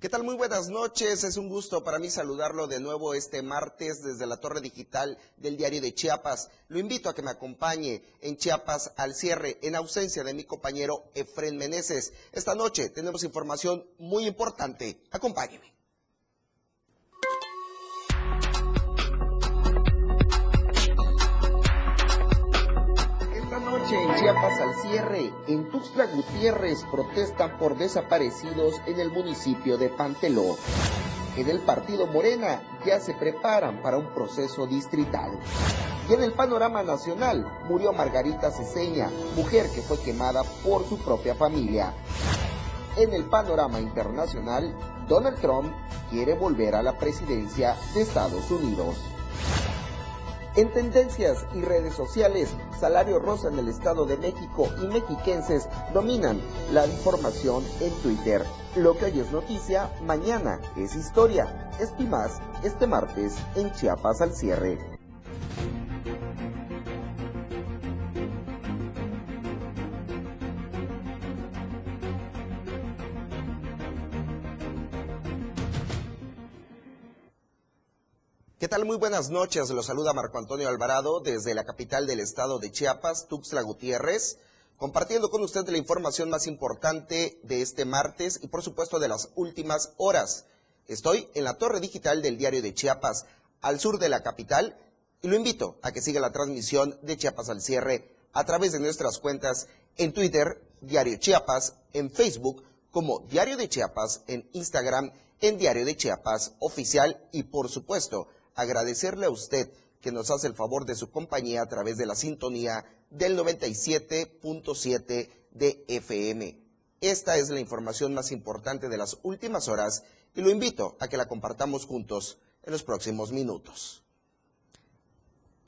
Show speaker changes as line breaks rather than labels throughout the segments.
¿Qué tal? Muy buenas noches. Es un gusto para mí saludarlo de nuevo este martes desde la torre digital del diario de Chiapas. Lo invito a que me acompañe en Chiapas al cierre en ausencia de mi compañero Efren Meneses. Esta noche tenemos información muy importante. Acompáñeme. En Chiapas al cierre. En Tuxtla Gutiérrez protestan por desaparecidos en el municipio de Panteló. En el partido Morena ya se preparan para un proceso distrital. Y en el panorama nacional murió Margarita Ceseña, mujer que fue quemada por su propia familia. En el panorama internacional, Donald Trump quiere volver a la presidencia de Estados Unidos. En tendencias y redes sociales, Salario Rosa en el Estado de México y mexiquenses dominan la información en Twitter. Lo que hoy es noticia, mañana es historia. Esto más este martes en Chiapas al cierre. ¿Qué tal? Muy buenas noches. Los saluda Marco Antonio Alvarado desde la capital del estado de Chiapas, Tuxtla Gutiérrez, compartiendo con usted la información más importante de este martes y por supuesto de las últimas horas. Estoy en la torre digital del diario de Chiapas, al sur de la capital, y lo invito a que siga la transmisión de Chiapas al cierre a través de nuestras cuentas en Twitter, Diario Chiapas, en Facebook como Diario de Chiapas, en Instagram, en Diario de Chiapas Oficial y por supuesto agradecerle a usted que nos hace el favor de su compañía a través de la sintonía del 97.7 de FM. Esta es la información más importante de las últimas horas y lo invito a que la compartamos juntos en los próximos minutos.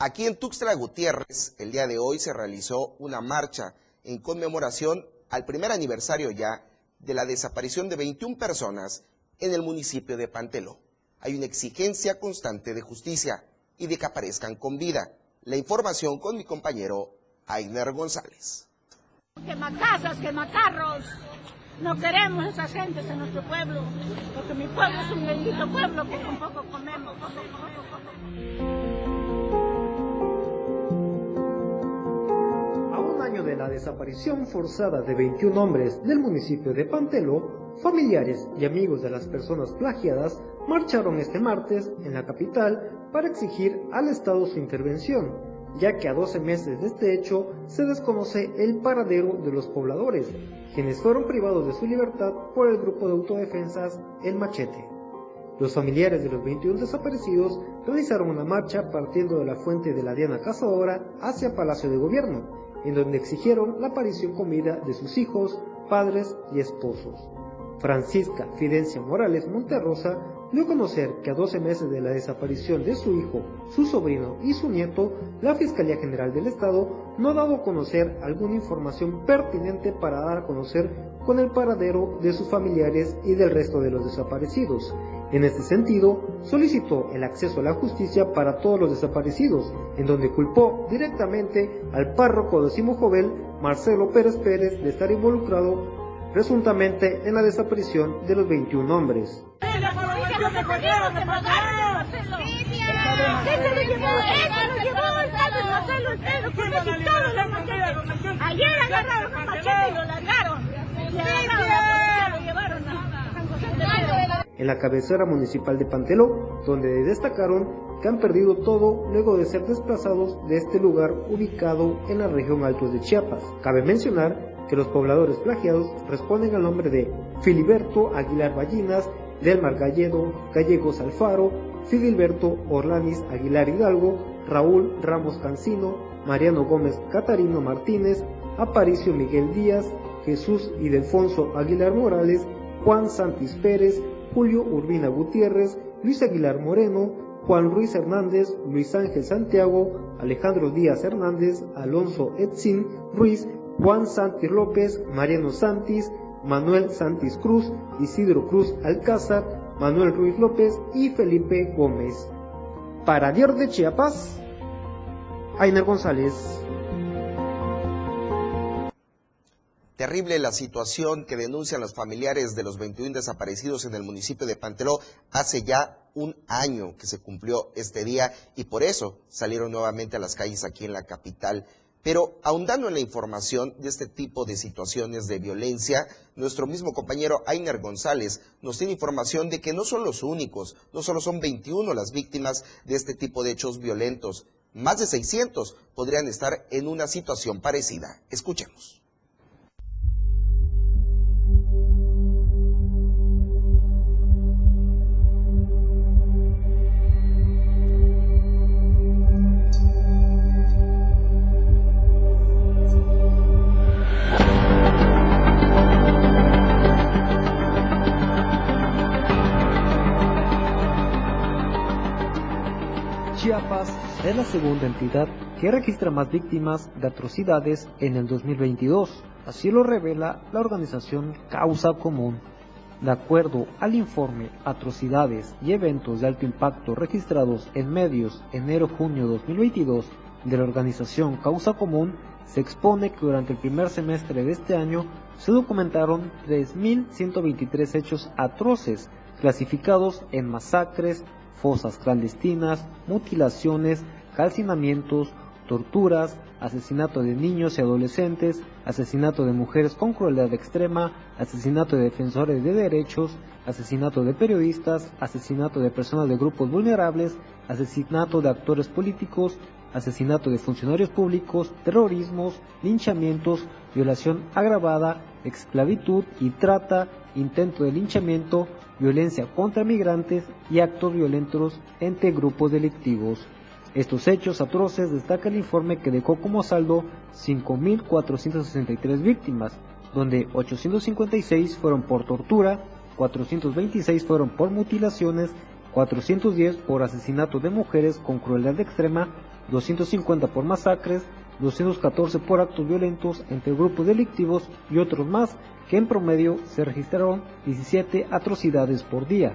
Aquí en Tuxtla Gutiérrez, el día de hoy se realizó una marcha en conmemoración al primer aniversario ya de la desaparición de 21 personas en el municipio de Panteló hay una exigencia constante de justicia y de que aparezcan con vida. La información con mi compañero Ainer González.
Quema casas, quema carros. No queremos esas gentes en nuestro pueblo, porque mi pueblo es un bendito pueblo que un poco comemos.
A un año de la desaparición forzada de 21 hombres del municipio de Pantelo, familiares y amigos de las personas plagiadas marcharon este martes en la capital para exigir al Estado su intervención, ya que a 12 meses de este hecho se desconoce el paradero de los pobladores, quienes fueron privados de su libertad por el grupo de autodefensas El Machete. Los familiares de los 21 desaparecidos realizaron una marcha partiendo de la fuente de la Diana Cazadora hacia Palacio de Gobierno, en donde exigieron la aparición con vida de sus hijos, padres y esposos. Francisca Fidencia Morales Monterrosa dio a conocer que a 12 meses de la desaparición de su hijo, su sobrino y su nieto, la Fiscalía General del Estado no ha dado a conocer alguna información pertinente para dar a conocer con el paradero de sus familiares y del resto de los desaparecidos. En este sentido, solicitó el acceso a la justicia para todos los desaparecidos, en donde culpó directamente al párroco de Simo Marcelo Pérez Pérez, de estar involucrado presuntamente en la desaparición de los 21 hombres
lo que cogieron, que pagaron. ¿Qué se lo llevó? Eso lo llevó Gonzalo, Marcelo, ustedes, porque quitaron la machete. Ayer agarraron la machete y lo largaron.
En la cabecera municipal de Panteló, donde destacaron que han perdido todo luego de ser desplazados de este lugar ubicado en la región Altos de Chiapas. Cabe mencionar que los pobladores plagiados responden al nombre de Filiberto Aguilar Ballinas, Delmar Galledo, Gallegos Alfaro, Fidilberto Orlanis Aguilar Hidalgo, Raúl Ramos Cancino, Mariano Gómez Catarino Martínez, Aparicio Miguel Díaz, Jesús Ildefonso Aguilar Morales, Juan Santis Pérez, Julio Urbina Gutiérrez, Luis Aguilar Moreno, Juan Ruiz Hernández, Luis Ángel Santiago, Alejandro Díaz Hernández, Alonso Etzin Ruiz, Juan Santis López, Mariano Santis, Manuel Santis Cruz, Isidro Cruz Alcázar, Manuel Ruiz López y Felipe Gómez. Para Dios de Chiapas, Ainer González.
Terrible la situación que denuncian los familiares de los 21 desaparecidos en el municipio de Panteló. Hace ya un año que se cumplió este día y por eso salieron nuevamente a las calles aquí en la capital. Pero ahondando en la información de este tipo de situaciones de violencia, nuestro mismo compañero Ainer González nos tiene información de que no son los únicos, no solo son 21 las víctimas de este tipo de hechos violentos, más de 600 podrían estar en una situación parecida. Escuchemos.
Es la segunda entidad que registra más víctimas de atrocidades en el 2022. Así lo revela la organización Causa Común. De acuerdo al informe Atrocidades y Eventos de Alto Impacto registrados en medios enero-junio 2022 de la organización Causa Común, se expone que durante el primer semestre de este año se documentaron 3.123 hechos atroces clasificados en masacres, fosas clandestinas, mutilaciones, calcinamientos, torturas, asesinato de niños y adolescentes, asesinato de mujeres con crueldad extrema, asesinato de defensores de derechos, asesinato de periodistas, asesinato de personas de grupos vulnerables, asesinato de actores políticos, asesinato de funcionarios públicos, terrorismos, linchamientos, violación agravada, esclavitud y trata, intento de linchamiento, violencia contra migrantes y actos violentos entre grupos delictivos. Estos hechos atroces destaca el informe que dejó como saldo 5.463 víctimas, donde 856 fueron por tortura, 426 fueron por mutilaciones, 410 por asesinato de mujeres con crueldad extrema, 250 por masacres, 214 por actos violentos entre grupos delictivos y otros más, que en promedio se registraron 17 atrocidades por día.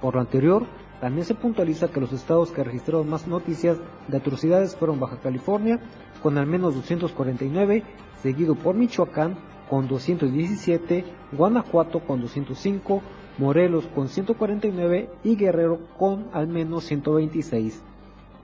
Por lo anterior, también se puntualiza que los estados que registraron más noticias de atrocidades fueron Baja California, con al menos 249, seguido por Michoacán, con 217, Guanajuato con 205, Morelos con 149 y Guerrero con al menos 126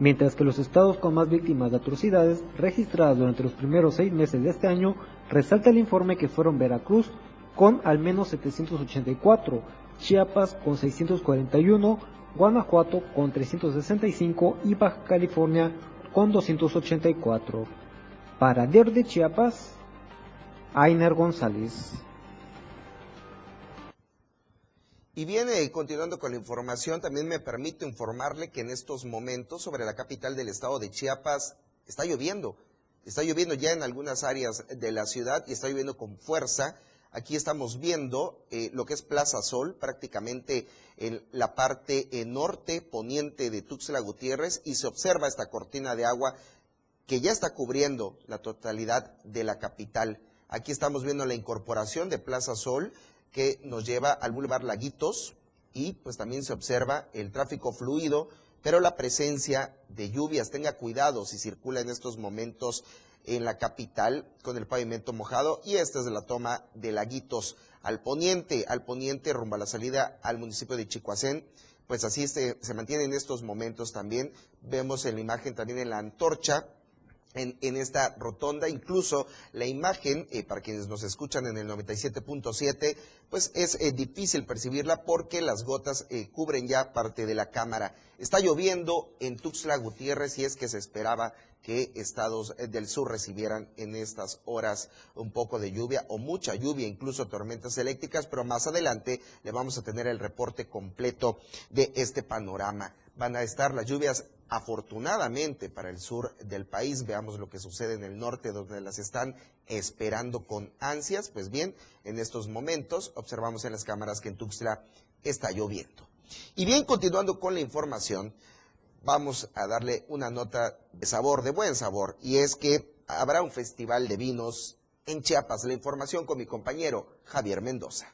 mientras que los estados con más víctimas de atrocidades registradas durante los primeros seis meses de este año resalta el informe que fueron Veracruz con al menos 784, Chiapas con 641, Guanajuato con 365 y Baja California con 284. Para Der de Chiapas, Ainer González.
Y viene continuando con la información, también me permito informarle que en estos momentos sobre la capital del estado de Chiapas está lloviendo. Está lloviendo ya en algunas áreas de la ciudad y está lloviendo con fuerza. Aquí estamos viendo eh, lo que es Plaza Sol, prácticamente en la parte eh, norte poniente de Tuxtla Gutiérrez y se observa esta cortina de agua que ya está cubriendo la totalidad de la capital. Aquí estamos viendo la incorporación de Plaza Sol, que nos lleva al Boulevard Laguitos y pues también se observa el tráfico fluido, pero la presencia de lluvias. Tenga cuidado si circula en estos momentos en la capital con el pavimento mojado y esta es la toma de Laguitos al poniente, al poniente rumbo a la salida al municipio de Chicoacén. Pues así se, se mantiene en estos momentos también. Vemos en la imagen también en la antorcha en, esta rotonda. Incluso la imagen, eh, para quienes nos escuchan en el 97.7, pues es eh, difícil percibirla porque las gotas eh, cubren ya parte de la cámara. Está lloviendo en Tuxtla Gutiérrez y es que se esperaba que estados del sur recibieran en estas horas un poco de lluvia o mucha lluvia, incluso tormentas eléctricas, pero más adelante le vamos a tener el reporte completo de este panorama. Van a estar las lluvias Afortunadamente para el sur del país, veamos lo que sucede en el norte, donde las están esperando con ansias. Pues bien, en estos momentos observamos en las cámaras que en Tuxtla está lloviendo. Y bien, continuando con la información, vamos a darle una nota de sabor, de buen sabor, y es que habrá un festival de vinos en Chiapas. La información con mi compañero Javier Mendoza.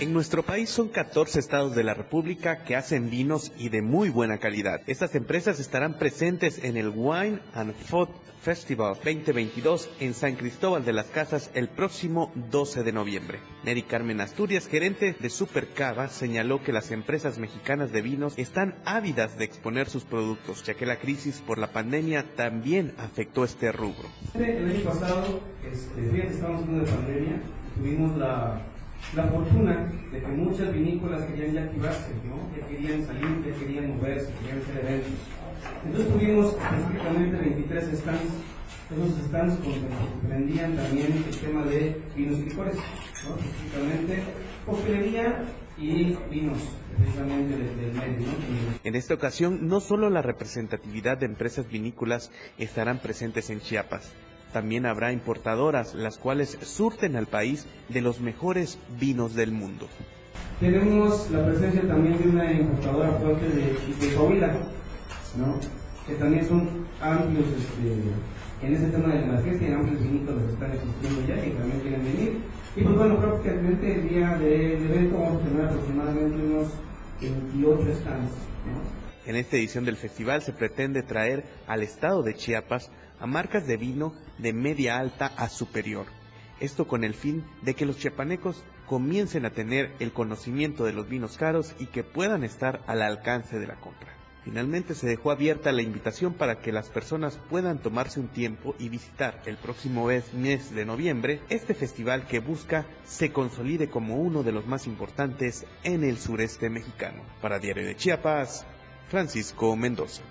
En nuestro país son 14 estados de la República que hacen vinos y de muy buena calidad. Estas empresas estarán presentes en el Wine and Food Festival 2022 en San Cristóbal de las Casas el próximo 12 de noviembre. Neri Carmen Asturias, gerente de Supercava, señaló que las empresas mexicanas de vinos están ávidas de exponer sus productos, ya que la crisis por la pandemia también afectó este rubro.
El año pasado, este, estábamos en de pandemia, tuvimos la la fortuna de que muchas vinícolas querían ya activarse, ¿no? ya querían salir, ya querían moverse, querían hacer eventos. Entonces tuvimos específicamente 23 stands. Esos stands comprendían también el tema de vinos y licores, ¿no? específicamente coctelería y vinos, precisamente del, medio.
En esta ocasión, no solo la representatividad de empresas vinícolas estarán presentes en Chiapas, también habrá importadoras, las cuales surten al país de los mejores vinos del mundo.
Tenemos la presencia también de una importadora fuerte de, de ¿no? que también son amplios este, en ese tema de la fiesta y amplios vinitos que están existiendo ya y también quieren venir. Y pues bueno, prácticamente el día del evento vamos a tener aproximadamente unos 28 stands.
En esta edición del festival se pretende traer al estado de Chiapas a marcas de vino de media alta a superior. Esto con el fin de que los chiapanecos comiencen a tener el conocimiento de los vinos caros y que puedan estar al alcance de la compra. Finalmente se dejó abierta la invitación para que las personas puedan tomarse un tiempo y visitar el próximo mes de noviembre este festival que busca se consolide como uno de los más importantes en el sureste mexicano. Para Diario de Chiapas, Francisco Mendoza.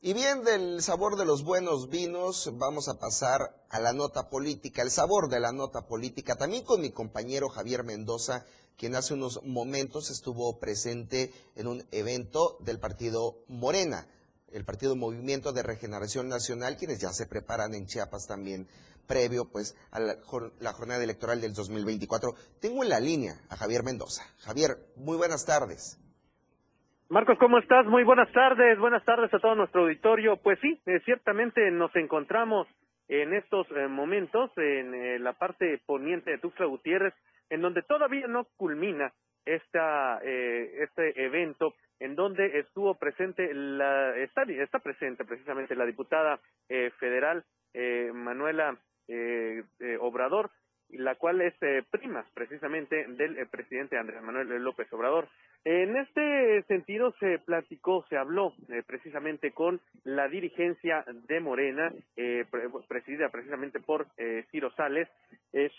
Y bien, del sabor de los buenos vinos, vamos a pasar a la nota política, el sabor de la nota política, también con mi compañero Javier Mendoza, quien hace unos momentos estuvo presente en un evento del partido Morena, el partido Movimiento de Regeneración Nacional, quienes ya se preparan en Chiapas también previo pues a la, la jornada electoral del 2024. Tengo en la línea a Javier Mendoza. Javier, muy buenas tardes.
Marcos, ¿cómo estás? Muy buenas tardes, buenas tardes a todo nuestro auditorio. Pues sí, eh, ciertamente nos encontramos en estos eh, momentos en eh, la parte poniente de Tuxtla Gutiérrez, en donde todavía no culmina esta, este evento, en donde estuvo presente, la, está, está presente precisamente la diputada federal Manuela Obrador, la cual es eh, prima precisamente del eh, presidente Andrés Manuel López Obrador. En este sentido se platicó, se habló eh, precisamente con la dirigencia de Morena, presidida precisamente por Ciro Sales,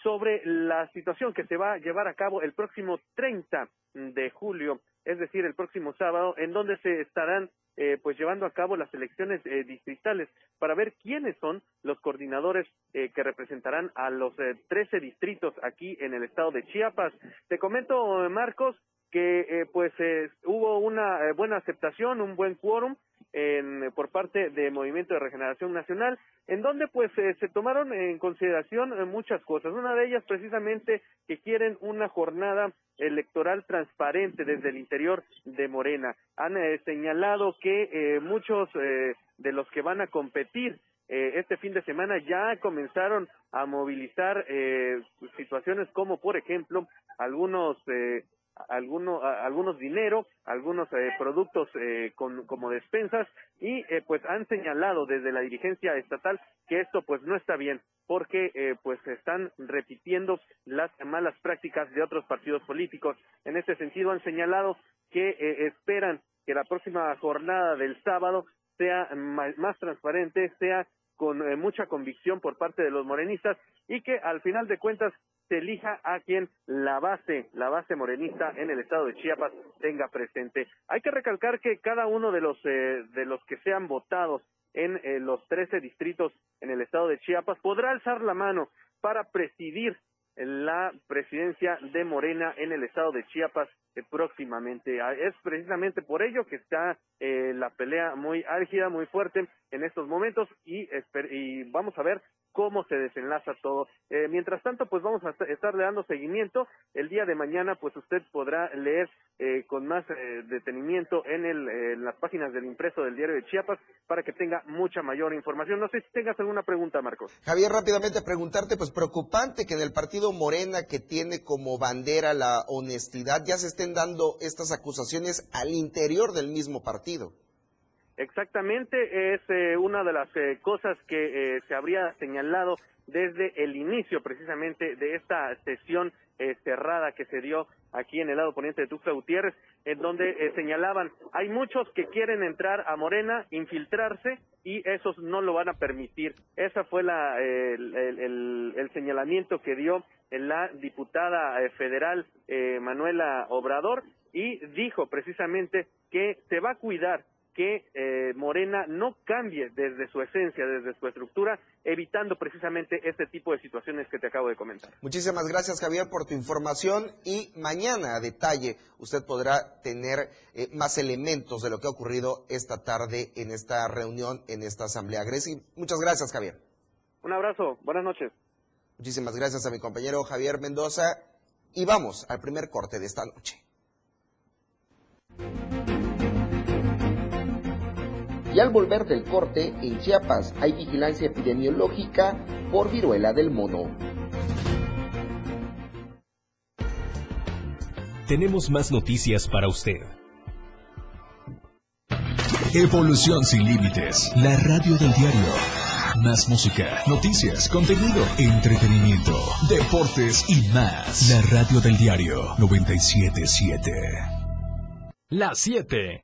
sobre la situación que se va a llevar a cabo el próximo 30 de julio, es decir, el próximo sábado, en donde se estarán eh, pues llevando a cabo las elecciones eh, distritales para ver quiénes son los coordinadores eh, que representarán a los eh, 13 distritos aquí en el estado de Chiapas. Te comento, Marcos, que eh, pues hubo una buena aceptación, un buen quórum en, por parte de Movimiento de Regeneración Nacional, en donde pues se tomaron en consideración muchas cosas. Una de ellas precisamente que quieren una jornada electoral transparente desde el interior de Morena. Han eh, señalado que eh, muchos eh, de los que van a competir este fin de semana ya comenzaron a movilizar situaciones como, por ejemplo, algunos algunos algunos dinero, algunos eh, productos eh, con, como despensas y eh, pues han señalado desde la dirigencia estatal que esto pues no está bien porque eh, pues están repitiendo las malas prácticas de otros partidos políticos. En este sentido han señalado que eh, esperan que la próxima jornada del sábado sea más, más transparente, sea con eh, mucha convicción por parte de los morenistas y que al final de cuentas se elija a quien la base, la base morenista en el estado de Chiapas tenga presente. Hay que recalcar que cada uno de los eh, de los que sean votados en eh, los 13 distritos en el estado de Chiapas podrá alzar la mano para presidir la presidencia de Morena en el estado de Chiapas próximamente. Ah, es precisamente por ello que está la pelea muy álgida, muy fuerte en estos momentos y, y vamos a ver cómo se desenlaza todo. Eh, mientras tanto, pues vamos a estarle dando seguimiento. El día de mañana, pues usted podrá leer eh, con más eh, detenimiento en, el, en las páginas del impreso del diario de Chiapas para que tenga mucha mayor información. No sé si tengas alguna pregunta, Marcos.
Javier, rápidamente preguntarte, pues preocupante que en el partido Morena, que tiene como bandera la honestidad, ya se estén dando estas acusaciones al interior del mismo partido.
Exactamente, es eh, una de las eh, cosas que eh, se habría señalado desde el inicio precisamente de esta sesión cerrada que se dio aquí en el lado poniente de Tuxtla Gutiérrez, en donde señalaban, hay muchos que quieren entrar a Morena, infiltrarse, y esos no lo van a permitir. Ese fue la, el, el, señalamiento que dio la diputada federal Manuela Obrador, y dijo precisamente que se va a cuidar que eh, Morena no cambie desde su esencia, desde su estructura, evitando precisamente este tipo de situaciones que te acabo de comentar.
Muchísimas gracias Javier por tu información y mañana a detalle usted podrá tener eh, más elementos de lo que ha ocurrido esta tarde en esta reunión, en esta asamblea. Greci, muchas gracias Javier.
Un abrazo, buenas noches.
Muchísimas gracias a mi compañero Javier Mendoza y vamos al primer corte de esta noche. Y al volver del corte, en Chiapas hay vigilancia epidemiológica por viruela del mono.
Tenemos más noticias para usted. Evolución sin límites, la radio del diario. Más música, noticias, contenido, entretenimiento, deportes y más. La radio del diario 977. Las 7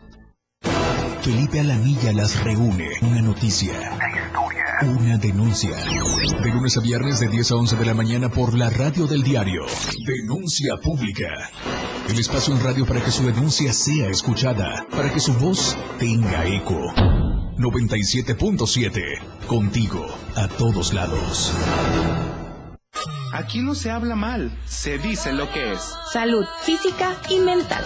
Felipe Alamilla las reúne. Una noticia. Una historia. Una denuncia. De lunes a viernes de 10 a 11 de la mañana por la radio del diario. Denuncia pública. El espacio en radio para que su denuncia sea escuchada. Para que su voz tenga eco. 97.7. Contigo. A todos lados.
Aquí no se habla mal. Se dice lo que es.
Salud física y mental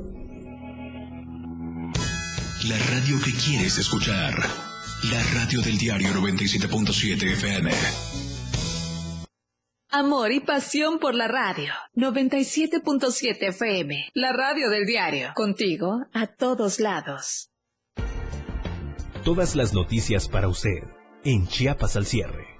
La radio que quieres escuchar. La radio del diario 97.7 FM.
Amor y pasión por la radio. 97.7 FM. La radio del diario. Contigo a todos lados.
Todas las noticias para usted. En Chiapas al cierre.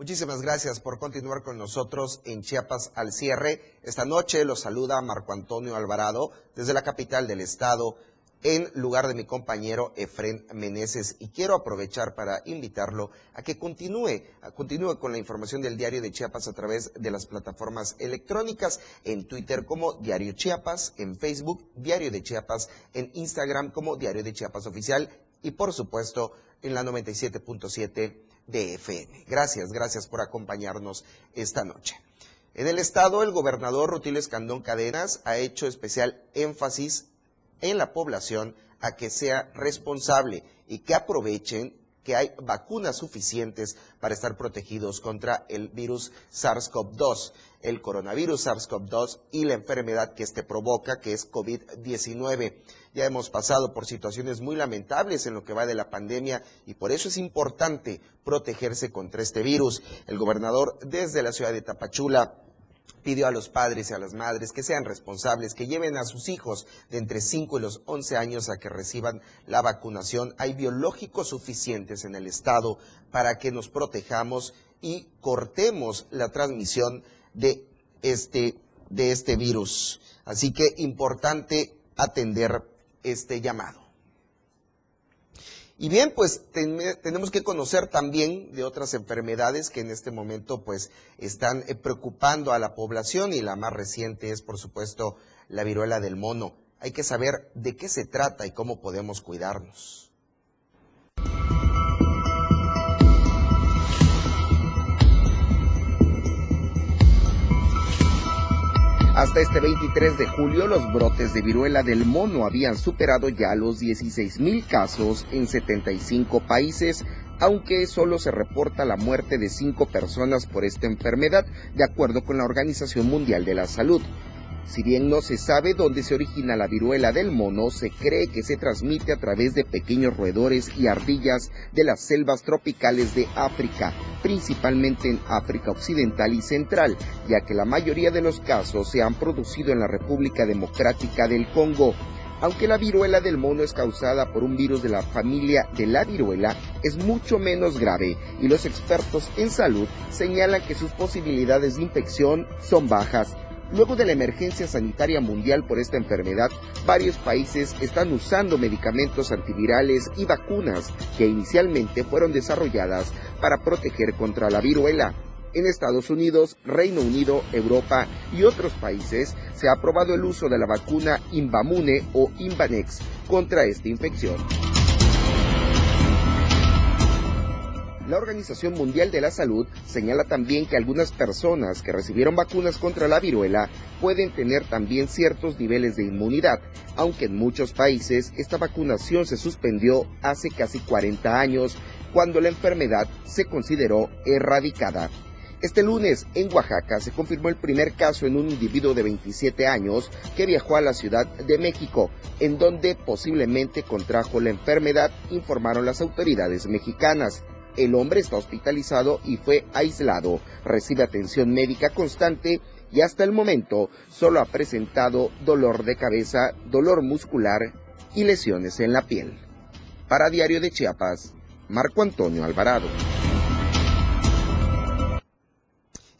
Muchísimas gracias por continuar con nosotros en Chiapas al cierre. Esta noche los saluda Marco Antonio Alvarado desde la capital del estado en lugar de mi compañero Efren Meneses. Y quiero aprovechar para invitarlo a que continúe, continúe con la información del diario de Chiapas a través de las plataformas electrónicas, en Twitter como Diario Chiapas, en Facebook Diario de Chiapas, en Instagram como Diario de Chiapas Oficial y por supuesto en la 97.7 de FM. Gracias, gracias por acompañarnos esta noche. En el estado, el gobernador Rutilio Escandón Cadenas ha hecho especial énfasis en la población a que sea responsable y que aprovechen que hay vacunas suficientes para estar protegidos contra el virus SARS-CoV-2, el coronavirus SARS-CoV-2 y la enfermedad que este provoca, que es COVID-19. Ya hemos pasado por situaciones muy lamentables en lo que va de la pandemia y por eso es importante protegerse contra este virus. El gobernador desde la ciudad de Tapachula pidió a los padres y a las madres que sean responsables, que lleven a sus hijos de entre 5 y los 11 años a que reciban la vacunación. Hay biológicos suficientes en el Estado para que nos protejamos y cortemos la transmisión de este, de este virus. Así que importante atender este llamado. Y bien, pues tenemos que conocer también de otras enfermedades que en este momento pues están eh, preocupando a la población y la más reciente es por supuesto la viruela del mono. Hay que saber de qué se trata y cómo podemos cuidarnos. Hasta este 23 de julio, los brotes de viruela del mono habían superado ya los 16 mil casos en 75 países, aunque solo se reporta la muerte de cinco personas por esta enfermedad, de acuerdo con la Organización Mundial de la Salud. Si bien no se sabe dónde se origina la viruela del mono, se cree que se transmite a través de pequeños roedores y ardillas de las selvas tropicales de África, principalmente en África Occidental y Central, ya que la mayoría de los casos se han producido en la República Democrática del Congo. Aunque la viruela del mono es causada por un virus de la familia de la viruela, es mucho menos grave y los expertos en salud señalan que sus posibilidades de infección son bajas Luego de la emergencia sanitaria mundial por esta enfermedad, varios países están usando medicamentos antivirales y vacunas que inicialmente fueron desarrolladas para proteger contra la viruela. En Estados Unidos, Reino Unido, Europa y otros países se ha aprobado el uso de la vacuna Invamune o Invanex contra esta infección. La Organización Mundial de la Salud señala también que algunas personas que recibieron vacunas contra la viruela pueden tener también ciertos niveles de inmunidad, aunque en muchos países esta vacunación se suspendió hace casi 40 años, cuando la enfermedad se consideró erradicada. Este lunes, en Oaxaca, se confirmó el primer caso en un individuo de 27 años que viajó a la Ciudad de México, en donde posiblemente contrajo la enfermedad, informaron las autoridades mexicanas. El hombre está hospitalizado y fue aislado. Recibe atención médica constante y hasta el momento solo ha presentado dolor de cabeza, dolor muscular y lesiones en la piel. Para Diario de Chiapas, Marco Antonio Alvarado.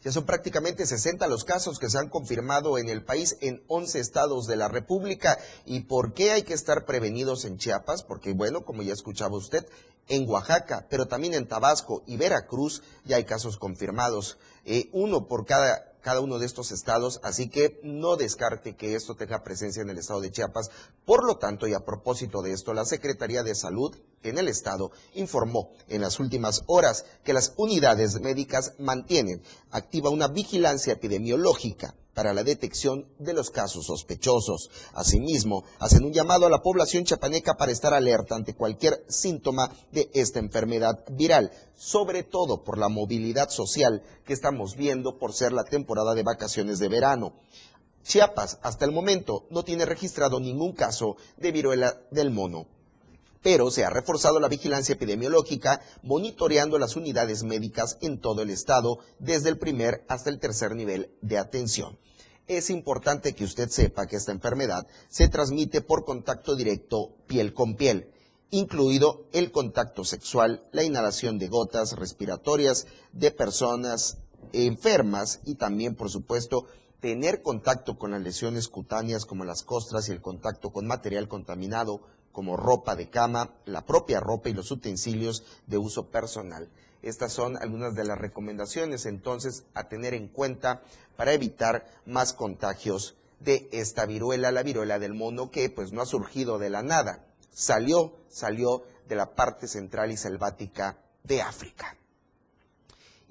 Ya son prácticamente 60 los casos que se han confirmado en el país en 11 estados de la República. ¿Y por qué hay que estar prevenidos en Chiapas? Porque, bueno, como ya escuchaba usted, en Oaxaca, pero también en Tabasco y Veracruz ya hay casos confirmados, eh, uno por cada cada uno de estos estados, así que no descarte que esto tenga presencia en el estado de Chiapas. Por lo tanto, y a propósito de esto, la Secretaría de Salud en el estado informó en las últimas horas que las unidades médicas mantienen activa una vigilancia epidemiológica para la detección de los casos sospechosos. Asimismo, hacen un llamado a la población chapaneca para estar alerta ante cualquier síntoma de esta enfermedad viral, sobre todo por la movilidad social que estamos viendo por ser la temporada de vacaciones de verano. Chiapas, hasta el momento, no tiene registrado ningún caso de viruela del mono pero se ha reforzado la vigilancia epidemiológica, monitoreando las unidades médicas en todo el estado, desde el primer hasta el tercer nivel de atención. Es importante que usted sepa que esta enfermedad se transmite por contacto directo piel con piel, incluido el contacto sexual, la inhalación de gotas respiratorias de personas enfermas y también, por supuesto, tener contacto con las lesiones cutáneas como las costras y el contacto con material contaminado como ropa de cama, la propia ropa y los utensilios de uso personal. Estas son algunas de las recomendaciones entonces a tener en cuenta para evitar más contagios de esta viruela, la viruela del mono que pues no ha surgido de la nada, salió, salió de la parte central y selvática de África.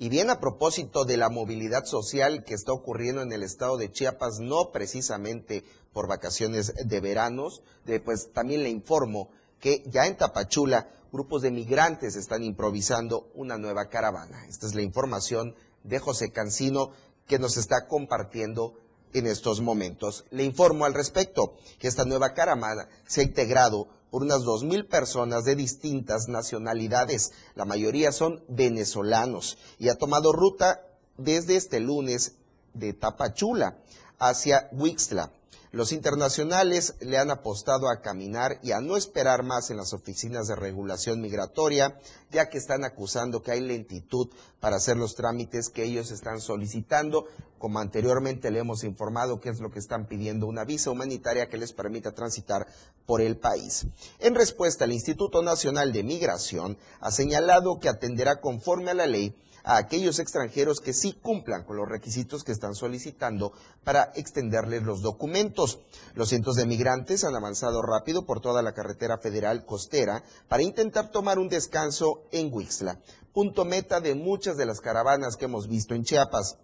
Y bien a propósito de la movilidad social que está ocurriendo en el estado de Chiapas, no precisamente por vacaciones de veranos, pues también le informo que ya en Tapachula grupos de migrantes están improvisando una nueva caravana. Esta es la información de José Cancino que nos está compartiendo en estos momentos. Le informo al respecto que esta nueva caravana se ha integrado por unas 2.000 personas de distintas nacionalidades. La mayoría son venezolanos y ha tomado ruta desde este lunes de Tapachula hacia Huixla. Los internacionales le han apostado a caminar y a no esperar más en las oficinas de regulación migratoria, ya que están acusando que hay lentitud para hacer los trámites que ellos están solicitando. Como anteriormente le hemos informado que es lo que están pidiendo, una visa humanitaria que les permita transitar por el país. En respuesta, el Instituto Nacional de Migración ha señalado que atenderá conforme a la ley a aquellos extranjeros que sí cumplan con los requisitos que están solicitando para extenderles los documentos. Los cientos de migrantes han avanzado rápido por toda la carretera federal costera para intentar tomar un descanso en Huixla, punto meta de muchas de las caravanas que hemos visto en Chiapas.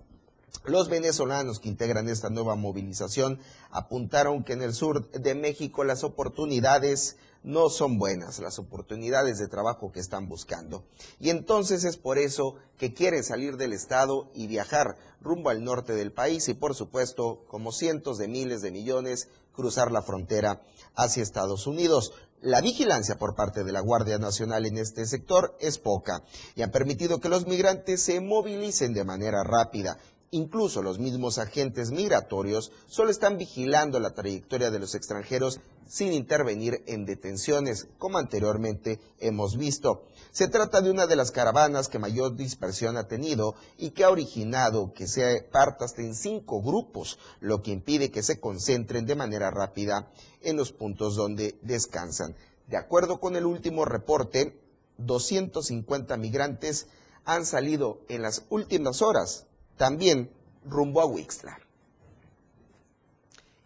Los venezolanos que integran esta nueva movilización apuntaron que en el sur de México las oportunidades no son buenas, las oportunidades de trabajo que están buscando. Y entonces es por eso que quieren salir del estado y viajar rumbo al norte del país y por supuesto, como cientos de miles de millones, cruzar la frontera hacia Estados Unidos. La vigilancia por parte de la Guardia Nacional en este sector es poca y ha permitido que los migrantes se movilicen de manera rápida Incluso los mismos agentes migratorios solo están vigilando la trayectoria de los extranjeros sin intervenir en detenciones, como anteriormente hemos visto. Se trata de una de las caravanas que mayor dispersión ha tenido y que ha originado que se parta hasta en cinco grupos, lo que impide que se concentren de manera rápida en los puntos donde descansan. De acuerdo con el último reporte, 250 migrantes han salido en las últimas horas también rumbo a Wixla.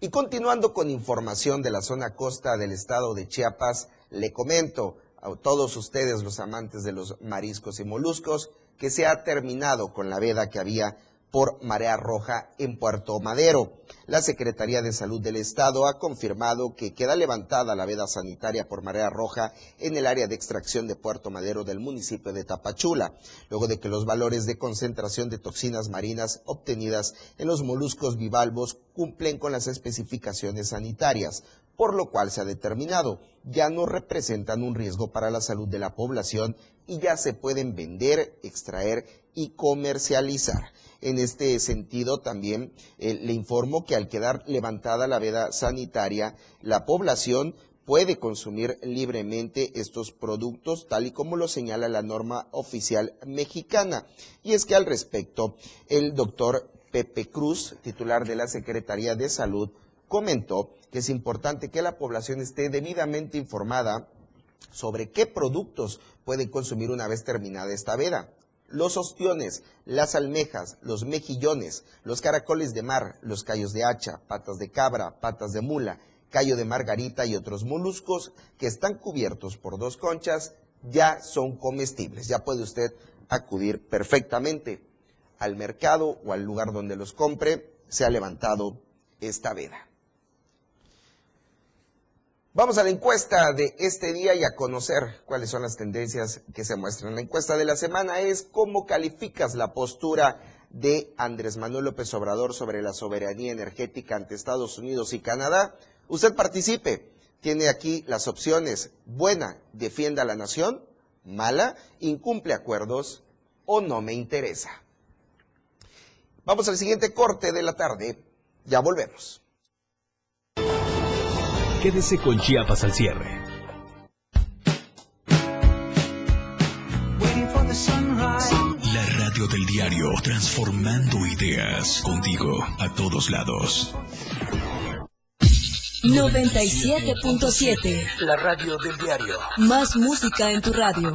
Y continuando con información de la zona costa del estado de Chiapas, le comento a todos ustedes, los amantes de los mariscos y moluscos, que se ha terminado con la veda que había por marea roja en Puerto Madero. La Secretaría de Salud del Estado ha confirmado que queda levantada la veda sanitaria por marea roja en el área de extracción de Puerto Madero del municipio de Tapachula, luego de que los valores de concentración de toxinas marinas obtenidas en los moluscos bivalvos cumplen con las especificaciones sanitarias, por lo cual se ha determinado ya no representan un riesgo para la salud de la población y ya se pueden vender, extraer y comercializar. En este sentido, también eh, le informo que al quedar levantada la veda sanitaria, la población puede consumir libremente estos productos, tal y como lo señala la norma oficial mexicana. Y es que al respecto, el doctor Pepe Cruz, titular de la Secretaría de Salud, comentó que es importante que la población esté debidamente informada sobre qué productos puede consumir una vez terminada esta veda los ostiones, las almejas, los mejillones, los caracoles de mar, los callos de hacha, patas de cabra, patas de mula, callo de margarita y otros moluscos que están cubiertos por dos conchas ya son comestibles. Ya puede usted acudir perfectamente al mercado o al lugar donde los compre. Se ha levantado esta veda. Vamos a la encuesta de este día y a conocer cuáles son las tendencias que se muestran. La encuesta de la semana es cómo calificas la postura de Andrés Manuel López Obrador sobre la soberanía energética ante Estados Unidos y Canadá. Usted participe. Tiene aquí las opciones. Buena, defienda a la nación. Mala, incumple acuerdos o no me interesa. Vamos al siguiente corte de la tarde. Ya volvemos.
Quédese con Chiapas al cierre. La radio del diario, transformando ideas contigo a todos lados.
97.7
La radio del diario.
Más música en tu radio.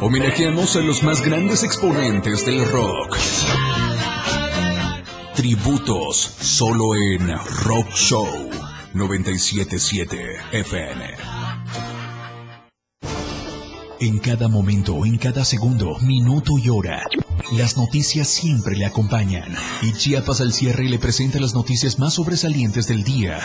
Homenajeamos a los más grandes exponentes del rock. Tributos solo en Rock Show 977 FM. En cada momento, en cada segundo, minuto y hora, las noticias siempre le acompañan. Y Chiapas al cierre le presenta las noticias más sobresalientes del día.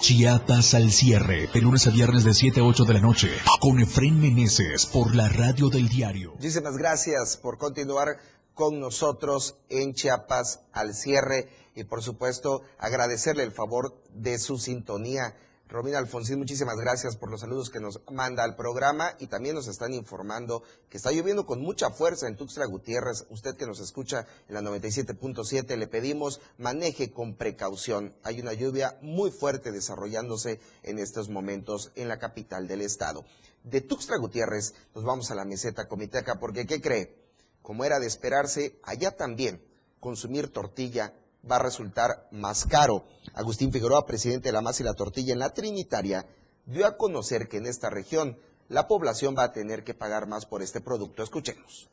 Chiapas al cierre, de lunes a viernes de 7 a 8 de la noche, con Efren Meneses por la radio del diario.
Muchísimas gracias por continuar con nosotros en Chiapas al cierre y por supuesto agradecerle el favor de su sintonía. Romina Alfonsín, muchísimas gracias por los saludos que nos manda al programa y también nos están informando que está lloviendo con mucha fuerza en Tuxtla Gutiérrez. Usted que nos escucha en la 97.7 le pedimos maneje con precaución. Hay una lluvia muy fuerte desarrollándose en estos momentos en la capital del estado. De Tuxtla Gutiérrez nos vamos a la meseta comiteca porque ¿qué cree? Como era de esperarse, allá también consumir tortilla va a resultar más caro. Agustín Figueroa, presidente de la Masa y la Tortilla en la Trinitaria, dio a conocer que en esta región la población va a tener que pagar más por este producto. Escuchemos.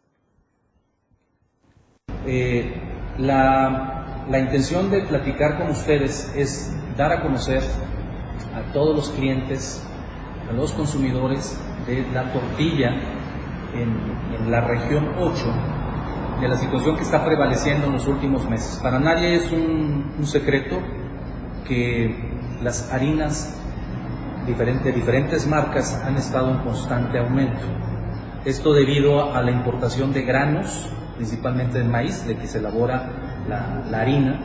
Eh, la, la intención de platicar con ustedes es dar a conocer a todos los clientes, a los consumidores de la tortilla en, en la región 8 de la situación que está prevaleciendo en los últimos meses. Para nadie es un, secreto que las harinas diferente, diferentes marcas han estado en constante aumento. Esto debido a la importación de granos, principalmente de maíz, de que se elabora la, la harina,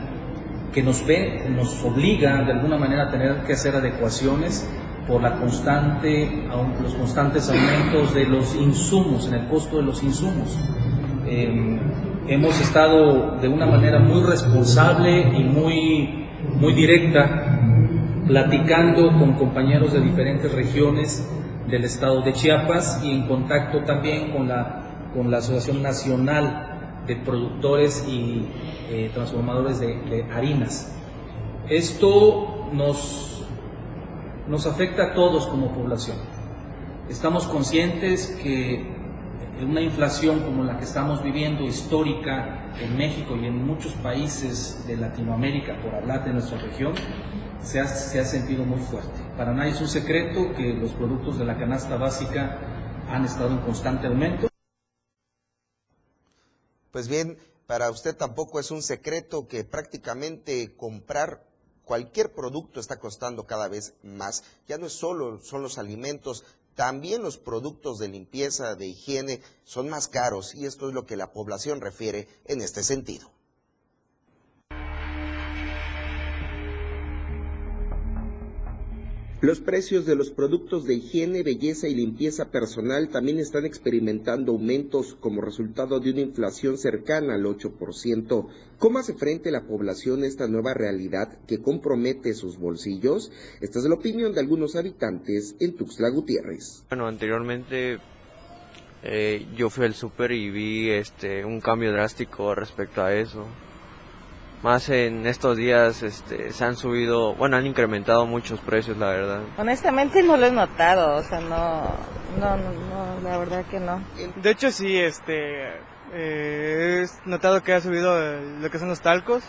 que nos ve, nos obliga de alguna manera a tener que hacer adecuaciones por la constante, los constantes aumentos de los insumos, en el costo de los insumos. Eh, hemos estado de una manera muy responsable y muy, muy directa platicando con compañeros de diferentes regiones del estado de Chiapas y en contacto también con la, con la Asociación Nacional de Productores y eh, Transformadores de, de, harinas. Esto nos, nos afecta a todos como población. Estamos conscientes que una inflación como la que estamos viviendo histórica en México y en muchos países de Latinoamérica, por hablar de nuestra región, se ha, se ha sentido muy fuerte. Para nadie es un secreto que los productos de la canasta básica han estado en constante aumento.
Pues bien, para usted tampoco es un secreto que prácticamente comprar cualquier producto está costando cada vez más. Ya no es solo son los alimentos, también los productos de limpieza, de higiene, son más caros y esto es lo que la población refiere en este sentido. Los precios de los productos de higiene, belleza y limpieza personal también están experimentando aumentos como resultado de una inflación cercana al 8%. ¿Cómo hace frente la población a esta nueva realidad que compromete sus bolsillos? Esta es la opinión de algunos habitantes en Tuxtla Gutiérrez.
Bueno, anteriormente eh, yo fui al súper y vi este, un cambio drástico respecto a eso más en estos días este, se han subido, bueno, han incrementado muchos precios, la verdad.
Honestamente no lo he notado, o sea, no, no, no, la verdad que no.
De hecho sí, este, eh, he notado que ha subido lo que son los talcos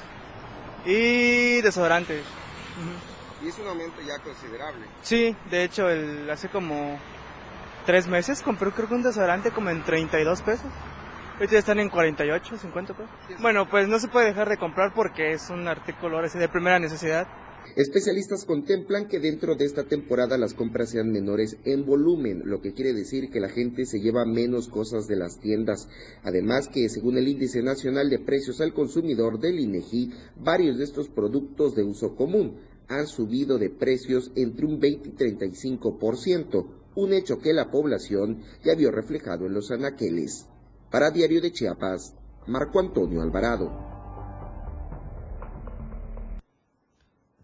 y desodorantes.
Y es un aumento ya considerable.
Sí, de hecho, el, hace como tres meses compré creo que un desodorante como en 32 pesos. Ahorita están en 48, 50 pesos. Bueno, pues no se puede dejar de comprar porque es un artículo de primera necesidad.
Especialistas contemplan que dentro de esta temporada las compras sean menores en volumen, lo que quiere decir que la gente se lleva menos cosas de las tiendas. Además que según el Índice Nacional de Precios al Consumidor del INEGI, varios de estos productos de uso común han subido de precios entre un 20 y 35%, un hecho que la población ya vio reflejado en los anaqueles. Para Diario de Chiapas, Marco Antonio Alvarado.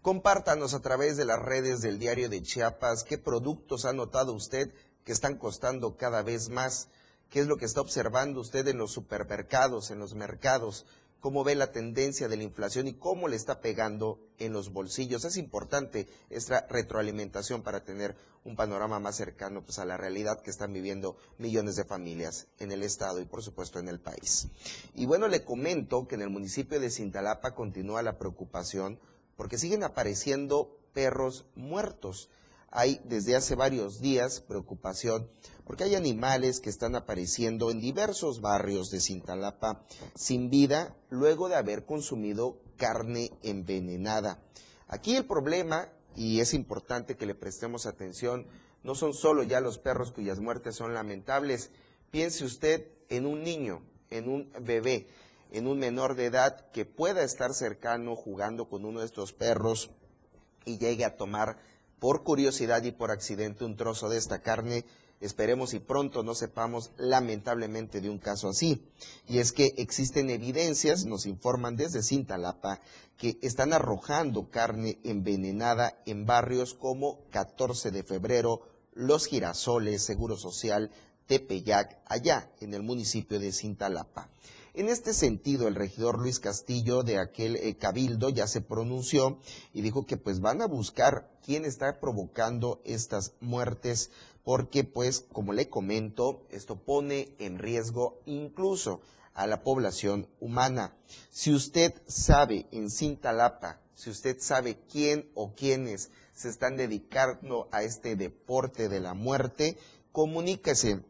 Compártanos a través de las redes del Diario de Chiapas qué productos ha notado usted que están costando cada vez más, qué es lo que está observando usted en los supermercados, en los mercados, cómo ve la tendencia de la inflación y cómo le está pegando en los bolsillos. Es importante esta retroalimentación para tener un panorama más cercano pues, a la realidad que están viviendo millones de familias en el estado y por supuesto en el país. Y bueno, le comento que en el municipio de Cintalapa continúa la preocupación porque siguen apareciendo perros muertos. Hay desde hace varios días preocupación porque hay animales que están apareciendo en diversos barrios de Cintalapa sin vida luego de haber consumido carne envenenada. Aquí el problema, y es importante que le prestemos atención, no son solo ya los perros cuyas muertes son lamentables. Piense usted en un niño, en un bebé, en un menor de edad que pueda estar cercano jugando con uno de estos perros y llegue a tomar por curiosidad y por accidente un trozo de esta carne Esperemos y pronto no sepamos lamentablemente de un caso así. Y es que existen evidencias, nos informan desde Cintalapa, que están arrojando carne envenenada en barrios como 14 de febrero, Los Girasoles, Seguro Social, Tepeyac, allá en el municipio de Cintalapa. En este sentido, el regidor Luis Castillo de aquel eh, cabildo ya se pronunció y dijo que pues van a buscar quién está provocando estas muertes porque pues como le comento, esto pone en riesgo incluso a la población humana. Si usted sabe en Cintalapa, si usted sabe quién o quiénes se están dedicando a este deporte de la muerte, comuníquese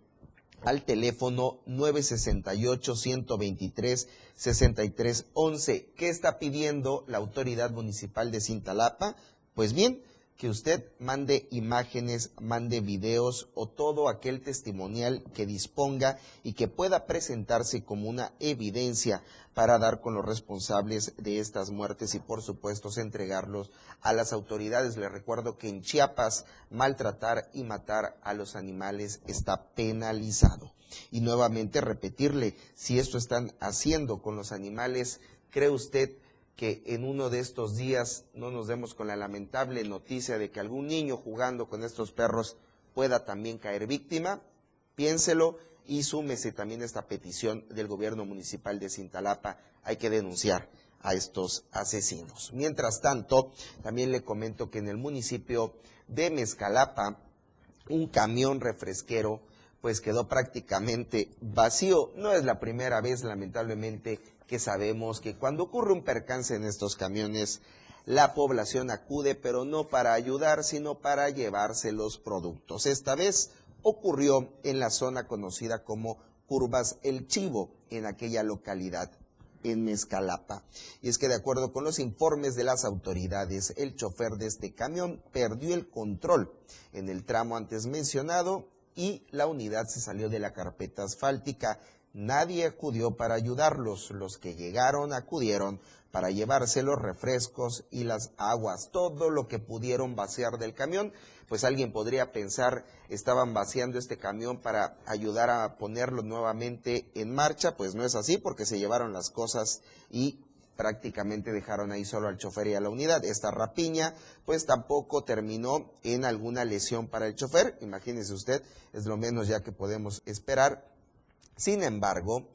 al teléfono 968-123-6311. ¿Qué está pidiendo la autoridad municipal de Cintalapa? Pues bien, que usted mande imágenes, mande videos o todo aquel testimonial que disponga y que pueda presentarse como una evidencia para dar con los responsables de estas muertes y por supuesto entregarlos a las autoridades. Le recuerdo que en Chiapas maltratar y matar a los animales está penalizado. Y nuevamente repetirle, si esto están haciendo con los animales, ¿cree usted que en uno de estos días no nos demos con la lamentable noticia de que algún niño jugando con estos perros pueda también caer víctima. Piénselo y súmese también esta petición del gobierno municipal de Cintalapa. Hay que denunciar a estos asesinos. Mientras tanto, también le comento que en el municipio de Mezcalapa, un camión refresquero pues quedó prácticamente vacío. No es la primera vez, lamentablemente, que sabemos que cuando ocurre un percance en estos camiones, la población acude, pero no para ayudar, sino para llevarse los productos. Esta vez ocurrió en la zona conocida como Curvas El Chivo, en aquella localidad. en Mezcalapa. Y es que de acuerdo con los informes de las autoridades, el chofer de este camión perdió el control en el tramo antes mencionado y la unidad se salió de la carpeta asfáltica. Nadie acudió para ayudarlos. Los que llegaron acudieron para llevarse los refrescos y las aguas, todo lo que pudieron vaciar del camión. Pues alguien podría pensar, estaban vaciando este camión para ayudar a ponerlo nuevamente en marcha, pues no es así porque se llevaron las cosas y prácticamente dejaron ahí solo al chofer y a la unidad. Esta rapiña pues tampoco terminó en alguna lesión para el chofer, imagínese usted, es lo menos ya que podemos esperar. Sin embargo,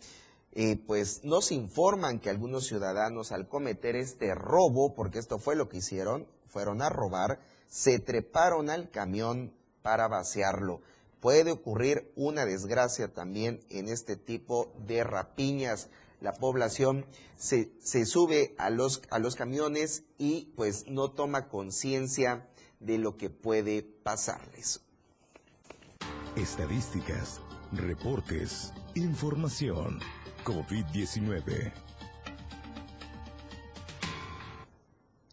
eh, pues nos informan que algunos ciudadanos al cometer este robo, porque esto fue lo que hicieron, fueron a robar, se treparon al camión para vaciarlo. Puede ocurrir una desgracia también en este tipo de rapiñas. La población se, se sube a los, a los camiones y pues no toma conciencia de lo que puede pasarles.
Estadísticas, reportes, información. COVID-19.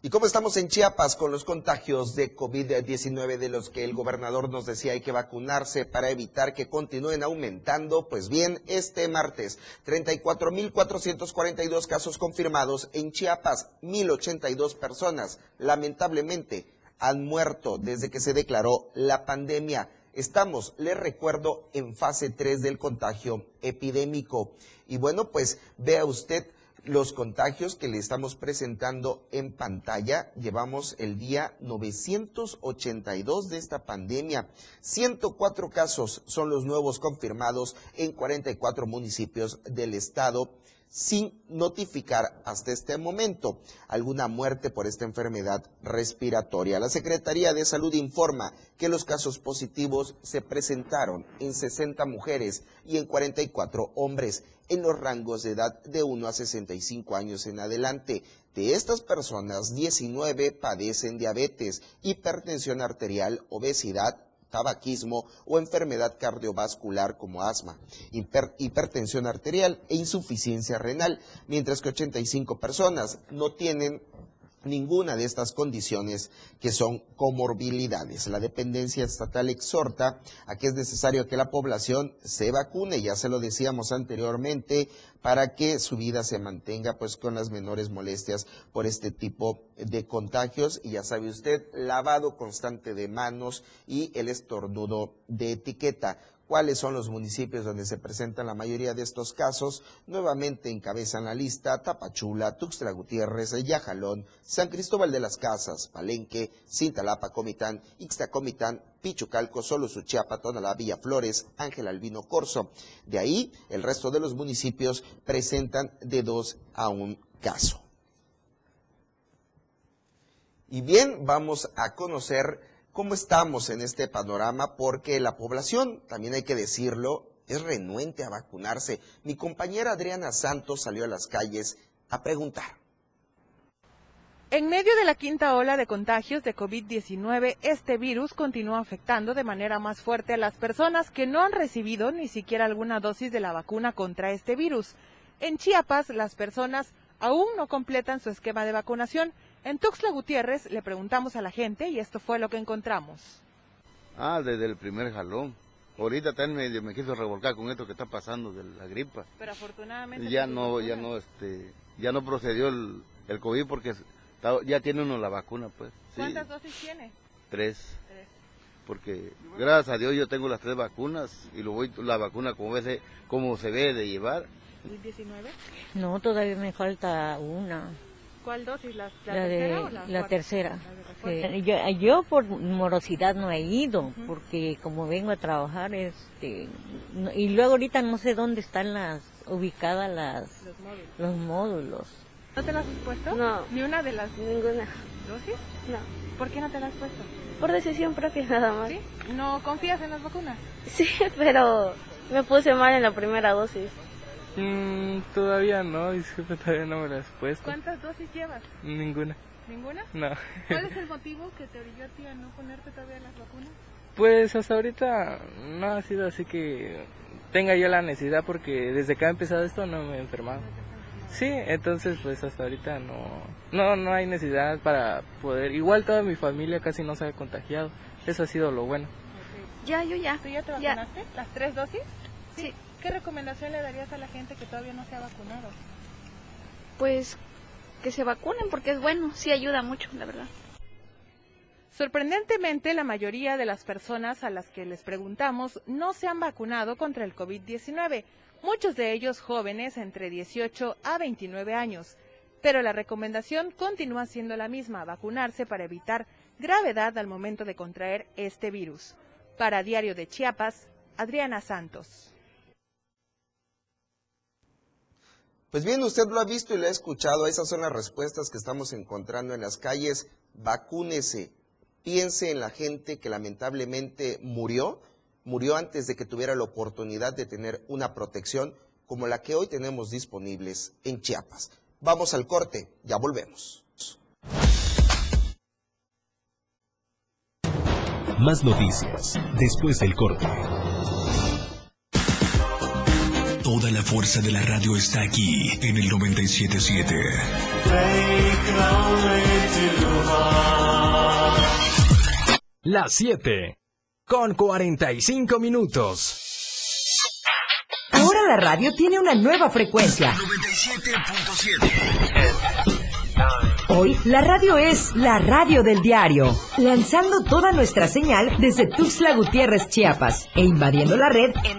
¿Y cómo estamos en Chiapas con los contagios de COVID-19 de los que el gobernador nos decía hay que vacunarse para evitar que continúen aumentando? Pues bien, este martes, 34.442 casos confirmados en Chiapas, 1.082 personas lamentablemente han muerto desde que se declaró la pandemia. Estamos, les recuerdo, en fase 3 del contagio epidémico. Y bueno, pues vea usted los contagios que le estamos presentando en pantalla. Llevamos el día 982 de esta pandemia. 104 casos son los nuevos confirmados en 44 municipios del estado sin notificar hasta este momento alguna muerte por esta enfermedad respiratoria. La Secretaría de Salud informa que los casos positivos se presentaron en 60 mujeres y en 44 hombres en los rangos de edad de 1 a 65 años en adelante. De estas personas, 19 padecen diabetes, hipertensión arterial, obesidad, tabaquismo o enfermedad cardiovascular como asma, hipertensión arterial e insuficiencia renal, mientras que 85 personas no tienen ninguna de estas condiciones que son comorbilidades. La dependencia estatal exhorta a que es necesario que la población se vacune, ya se lo decíamos anteriormente, para que su vida se mantenga pues con las menores molestias por este tipo de contagios y ya sabe usted, lavado constante de manos y el estornudo de etiqueta cuáles son los municipios donde se presentan la mayoría de estos casos. Nuevamente encabezan la lista Tapachula, Tuxtla Gutiérrez, Yajalón, San Cristóbal de las Casas, Palenque, Cintalapa, Comitán, Ixtacomitán, Pichucalco, Solo Suchiapa, Tonalá, Villaflores, Ángel Albino Corso. De ahí, el resto de los municipios presentan de dos a un caso. Y bien, vamos a conocer cómo estamos en este panorama, porque la población, también hay que decirlo, es renuente a vacunarse. Mi compañera Adriana Santos salió a las calles a preguntar.
En medio de la quinta ola de contagios de COVID-19, este virus continúa afectando de manera más fuerte a las personas que no han recibido ni siquiera alguna dosis de la vacuna contra este virus. En Chiapas, las personas aún no completan su esquema de vacunación en Tuxtla Gutiérrez le preguntamos a la gente y esto fue lo que encontramos.
Ah, desde el primer jalón. Ahorita también me, me quiso revolcar con esto que está pasando de la gripa.
Pero afortunadamente
ya no, ya no, este, ya no procedió el, el COVID porque ya tiene uno la vacuna, pues.
¿Cuántas dosis tiene?
Tres. Tres. Porque gracias a Dios yo tengo las tres vacunas y lo voy la vacuna como se, como se debe de llevar.
¿19?
No, todavía me falta una.
¿Cuál dosis? ¿La,
la, tercera yo, por morosidad no he ido, porque como vengo a trabajar, este, y luego ahorita no sé dónde están las ubicadas las los módulos.
¿No te las has puesto?
No.
¿Ni una de las
ninguna
dosis?
No.
¿Por qué no te las has puesto?
Por decisión propia nada más.
¿No confías en las vacunas?
Sí, pero me puse mal en la primera dosis.
Mm, todavía no, disculpe, todavía no me las he puesto.
¿Cuántas dosis llevas?
Ninguna.
¿Ninguna?
No.
¿Cuál es el motivo que te orilló a ti a no ponerte todavía las vacunas?
Pues hasta ahorita no ha sido así que tenga yo la necesidad porque desde que ha empezado esto no me he enfermado. Sí, entonces pues hasta ahorita no, no, no hay necesidad para poder, igual toda mi familia casi no se ha contagiado, eso ha sido lo bueno.
Ya, yo ya.
¿Tú ya te vacunaste? ¿Las tres dosis? Sí. ¿Qué recomendación le darías a la gente que todavía no se ha vacunado?
Pues que se vacunen porque es bueno, sí ayuda mucho, la verdad.
Sorprendentemente, la mayoría de las personas a las que les preguntamos no se han vacunado contra el COVID-19, muchos de ellos jóvenes entre 18 a 29 años. Pero la recomendación continúa siendo la misma, vacunarse para evitar gravedad al momento de contraer este virus. Para Diario de Chiapas, Adriana Santos.
Pues bien, usted lo ha visto y lo ha escuchado. Esas son las respuestas que estamos encontrando en las calles. Vacúnese. Piense en la gente que lamentablemente murió, murió antes de que tuviera la oportunidad de tener una protección como la que hoy tenemos disponibles en Chiapas. Vamos al corte, ya volvemos.
Más noticias después del corte. La fuerza de la radio está aquí en el 977.
Las 7 con 45 minutos.
Ahora la radio tiene una nueva frecuencia.
97.7.
Hoy la radio es la radio del diario, lanzando toda nuestra señal desde Tuxtla Gutiérrez, Chiapas, e invadiendo la red en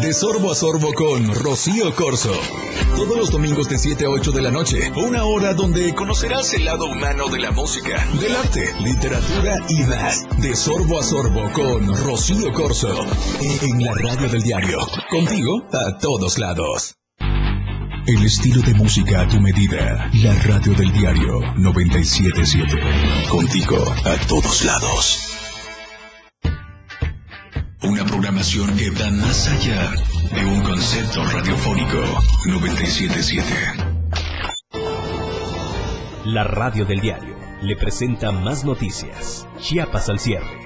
De sorbo a sorbo con Rocío Corso. Todos los domingos de 7 a 8 de la noche. Una hora donde conocerás el lado humano de la música, del arte, literatura y más. De sorbo a sorbo con Rocío Corso. En la radio del diario. Contigo a todos lados. El estilo de música a tu medida. La radio del diario 977. Contigo a todos lados. Una programación que va más allá de un concepto radiofónico 977.
La radio del diario le presenta más noticias. Chiapas al cierre.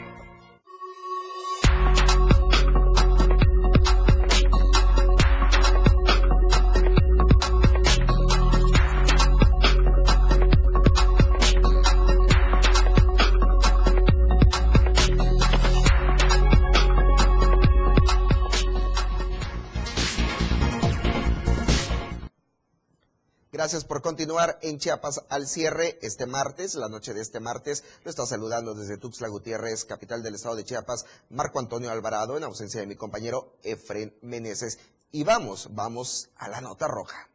Gracias por continuar en Chiapas al cierre este martes, la noche de este martes. Lo está saludando desde Tuxtla Gutiérrez, capital del estado de Chiapas, Marco Antonio Alvarado, en ausencia de mi compañero Efren Meneses. Y vamos, vamos a la nota roja.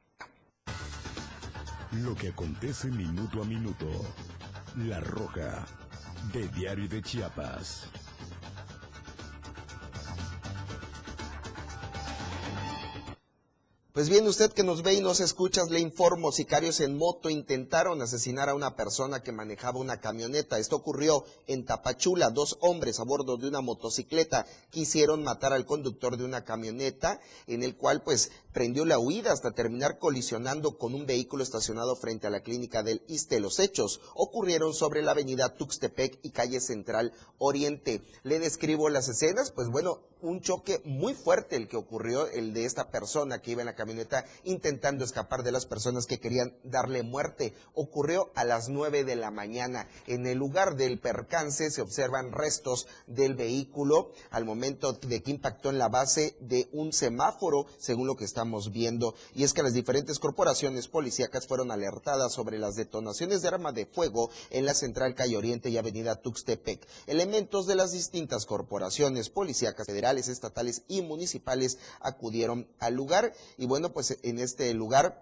Lo que acontece minuto a minuto. La Roja, de Diario de Chiapas.
Pues bien, usted que nos ve y nos escucha, le informo, sicarios en moto intentaron asesinar a una persona que manejaba una camioneta. Esto ocurrió en Tapachula. Dos hombres a bordo de una motocicleta quisieron matar al conductor de una camioneta, en el cual pues prendió la huida hasta terminar colisionando con un vehículo estacionado frente a la clínica del Iste. Los hechos ocurrieron sobre la avenida Tuxtepec y calle Central Oriente. Le describo las escenas, pues bueno, un choque muy fuerte el que ocurrió, el de esta persona que iba en la camioneta intentando escapar de las personas que querían darle muerte. Ocurrió a las 9 de la mañana. En el lugar del percance se observan restos del vehículo al momento de que impactó en la base de un semáforo, según lo que estamos viendo. Y es que las diferentes corporaciones policíacas fueron alertadas sobre las detonaciones de arma de fuego en la central Calle Oriente y Avenida Tuxtepec. Elementos de las distintas corporaciones policíacas federales estatales y municipales acudieron al lugar y bueno, pues en este lugar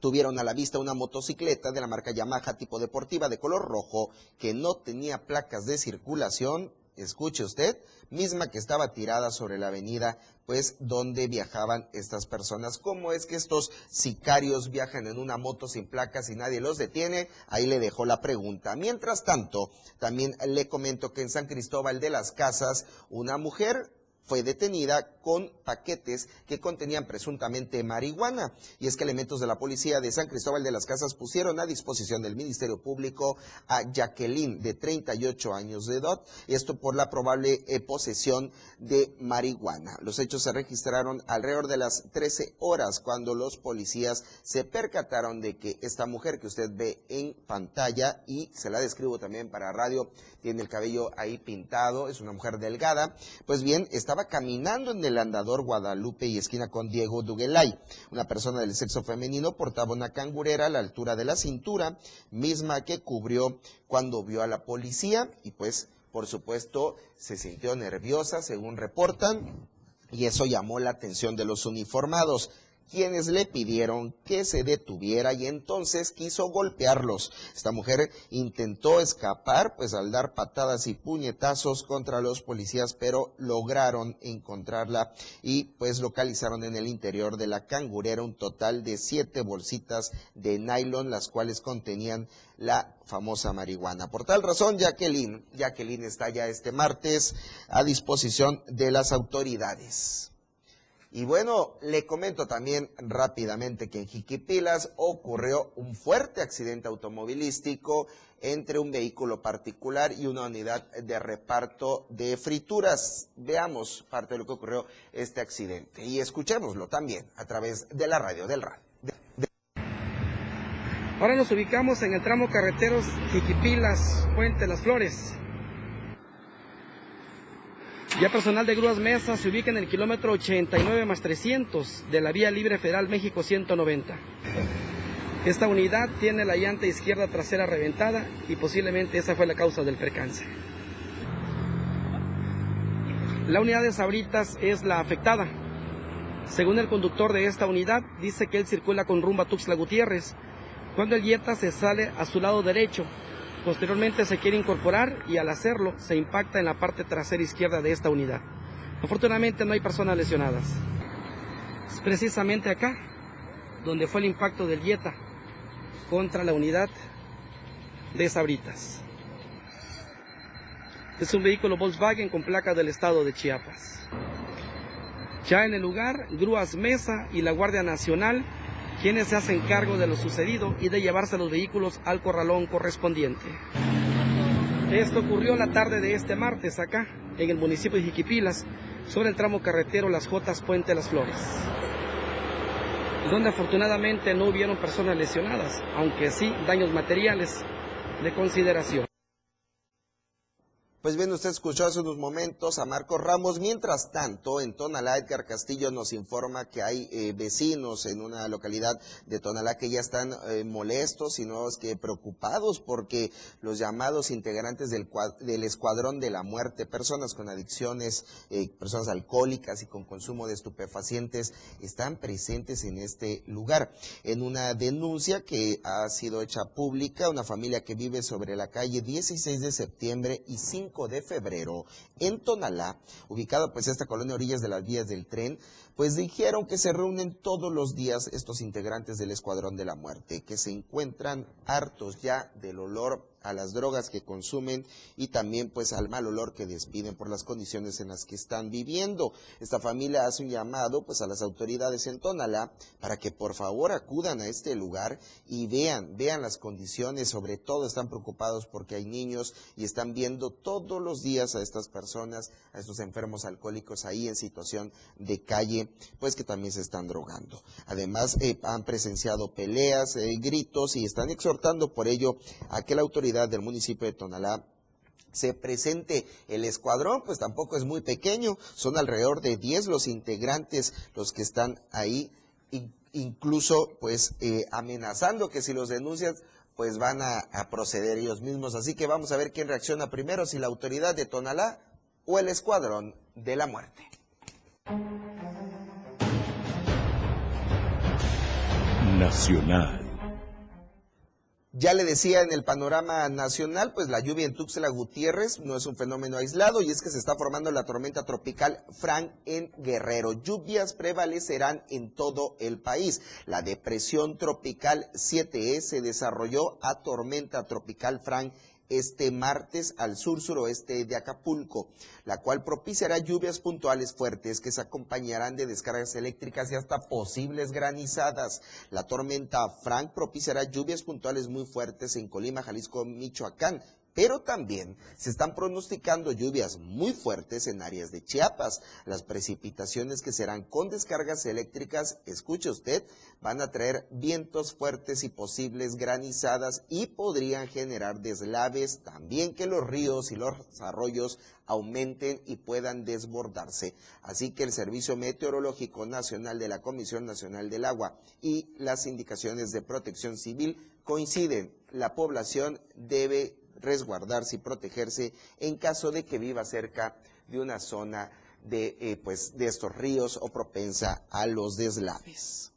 tuvieron a la vista una motocicleta de la marca Yamaha tipo deportiva de color rojo que no tenía placas de circulación, escuche usted, misma que estaba tirada sobre la avenida, pues donde viajaban estas personas. ¿Cómo es que estos sicarios viajan en una moto sin placas y nadie los detiene? Ahí le dejo la pregunta. Mientras tanto, también le comento que en San Cristóbal de las Casas, una mujer fue detenida con paquetes que contenían presuntamente marihuana. Y es que elementos de la policía de San Cristóbal de las Casas pusieron a disposición del Ministerio Público a Jacqueline, de 38 años de edad, esto por la probable eh, posesión de marihuana. Los hechos se registraron alrededor de las 13 horas cuando los policías se percataron de que esta mujer que usted ve en pantalla, y se la describo también para radio, tiene el cabello ahí pintado, es una mujer delgada, pues bien, estaba caminando en el andador Guadalupe y esquina con Diego Duguelay. Una persona del sexo femenino portaba una cangurera a la altura de la cintura, misma que cubrió cuando vio a la policía y pues, por supuesto, se sintió nerviosa, según reportan, y eso llamó la atención de los uniformados quienes le pidieron que se detuviera y entonces quiso golpearlos. Esta mujer intentó escapar, pues al dar patadas y puñetazos contra los policías, pero lograron encontrarla y pues localizaron en el interior de la cangurera un total de siete bolsitas de nylon, las cuales contenían la famosa marihuana. Por tal razón, Jacqueline, Jacqueline está ya este martes a disposición de las autoridades. Y bueno, le comento también rápidamente que en Jiquipilas ocurrió un fuerte accidente automovilístico entre un vehículo particular y una unidad de reparto de frituras. Veamos parte de lo que ocurrió este accidente y escuchémoslo también a través de la radio del RAL.
Ahora nos ubicamos en el tramo carreteros Jiquipilas, Puente Las Flores. Ya personal de Grúas Mesa se ubica en el kilómetro 89 más 300 de la Vía Libre Federal México 190. Esta unidad tiene la llanta izquierda trasera reventada y posiblemente esa fue la causa del percance. La unidad de Sabritas es la afectada. Según el conductor de esta unidad, dice que él circula con rumba Tuxtla Gutiérrez, cuando el Jetta se sale a su lado derecho Posteriormente se quiere incorporar y al hacerlo se impacta en la parte trasera izquierda de esta unidad. Afortunadamente no hay personas lesionadas. Es precisamente acá donde fue el impacto del Jetta contra la unidad de Sabritas. Es un vehículo Volkswagen con placa del estado de Chiapas. Ya en el lugar, Grúas Mesa y la Guardia Nacional quienes se hacen cargo de lo sucedido y de llevarse los vehículos al corralón correspondiente. Esto ocurrió la tarde de este martes acá, en el municipio de Jiquipilas, sobre el tramo carretero Las Jotas Puente Las Flores, donde afortunadamente no hubieron personas lesionadas, aunque sí daños materiales de consideración.
Pues bien, usted escuchó hace unos momentos a Marcos Ramos. Mientras tanto, en Tonalá, Edgar Castillo nos informa que hay eh, vecinos en una localidad de Tonalá que ya están eh, molestos y no es que preocupados porque los llamados integrantes del, del Escuadrón de la Muerte, personas con adicciones, eh, personas alcohólicas y con consumo de estupefacientes, están presentes en este lugar. En una denuncia que ha sido hecha pública, una familia que vive sobre la calle 16 de septiembre y 5 5 de febrero en Tonalá, ubicada pues esta colonia orillas de las vías del tren, pues dijeron que se reúnen todos los días estos integrantes del Escuadrón de la Muerte, que se encuentran hartos ya del olor a las drogas que consumen y también pues al mal olor que despiden por las condiciones en las que están viviendo. Esta familia hace un llamado pues a las autoridades en Tonalá para que por favor acudan a este lugar y vean, vean las condiciones, sobre todo están preocupados porque hay niños y están viendo todos los días a estas personas, a estos enfermos alcohólicos ahí en situación de calle, pues que también se están drogando. Además eh, han presenciado peleas, eh, gritos y están exhortando por ello a que la autoridad del municipio de Tonalá se presente el escuadrón, pues tampoco es muy pequeño, son alrededor de 10 los integrantes los que están ahí, incluso pues eh, amenazando que si los denuncian pues van a, a proceder ellos mismos. Así que vamos a ver quién reacciona primero, si la autoridad de Tonalá o el escuadrón de la muerte.
Nacional.
Ya le decía en el panorama nacional, pues la lluvia en Tuxtla Gutiérrez no es un fenómeno aislado y es que se está formando la tormenta tropical Fran en Guerrero. Lluvias prevalecerán en todo el país. La depresión tropical 7E se desarrolló a tormenta tropical Fran este martes al sur-suroeste de Acapulco, la cual propiciará lluvias puntuales fuertes que se acompañarán de descargas eléctricas y hasta posibles granizadas. La tormenta Frank propiciará lluvias puntuales muy fuertes en Colima, Jalisco, Michoacán pero también se están pronosticando lluvias muy fuertes en áreas de Chiapas. Las precipitaciones que serán con descargas eléctricas, escuche usted, van a traer vientos fuertes y posibles granizadas y podrían generar deslaves, también que los ríos y los arroyos aumenten y puedan desbordarse. Así que el Servicio Meteorológico Nacional de la Comisión Nacional del Agua y las indicaciones de protección civil coinciden. La población debe resguardarse y protegerse en caso de que viva cerca de una zona de, eh, pues, de estos ríos o propensa a los deslaves.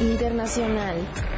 Internacional.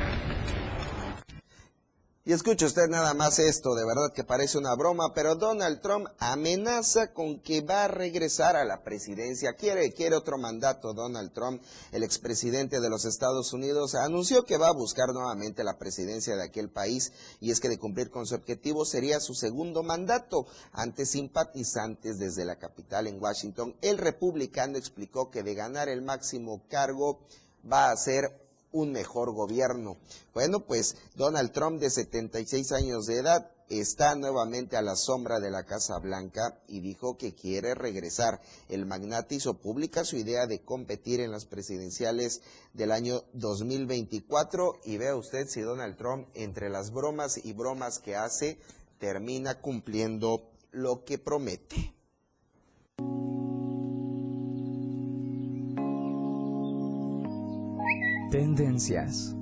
Y escuche usted nada más esto, de verdad que parece una broma, pero Donald Trump amenaza con que va a regresar a la presidencia. Quiere, quiere otro mandato Donald Trump, el expresidente de los Estados Unidos, anunció que va a buscar nuevamente la presidencia de aquel país y es que de cumplir con su objetivo sería su segundo mandato. Ante simpatizantes desde la capital en Washington, el republicano explicó que de ganar el máximo cargo va a ser un mejor gobierno. Bueno, pues Donald Trump, de 76 años de edad, está nuevamente a la sombra de la Casa Blanca y dijo que quiere regresar. El magnate hizo pública su idea de competir en las presidenciales del año 2024 y vea usted si Donald Trump, entre las bromas y bromas que hace, termina cumpliendo lo que promete.
Tendencias.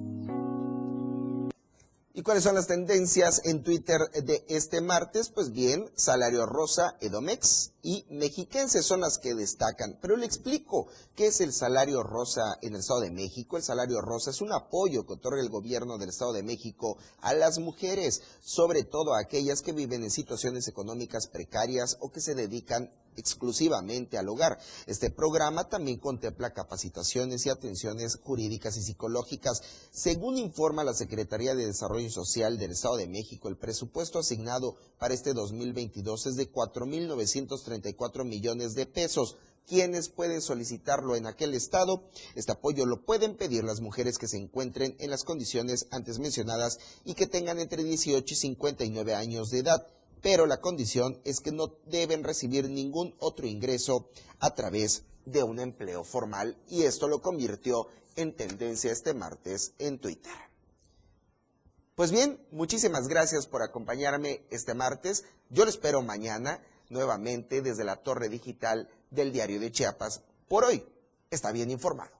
¿Y cuáles son las tendencias en Twitter de este martes? Pues bien, Salario Rosa, Edomex y Mexiquense son las que destacan. Pero le explico qué es el Salario Rosa en el Estado de México. El Salario Rosa es un apoyo que otorga el gobierno del Estado de México a las mujeres, sobre todo a aquellas que viven en situaciones económicas precarias o que se dedican exclusivamente al hogar. Este programa también contempla capacitaciones y atenciones jurídicas y psicológicas. Según informa la Secretaría de Desarrollo Social del Estado de México, el presupuesto asignado para este 2022 es de 4.934 millones de pesos. ¿Quiénes pueden solicitarlo en aquel estado? Este apoyo lo pueden pedir las mujeres que se encuentren en las condiciones antes mencionadas y que tengan entre 18 y 59 años de edad pero la condición es que no deben recibir ningún otro ingreso a través de un empleo formal y esto lo convirtió en tendencia este martes en Twitter. Pues bien, muchísimas gracias por acompañarme este martes. Yo lo espero mañana nuevamente desde la torre digital del diario de Chiapas. Por hoy, está bien informado.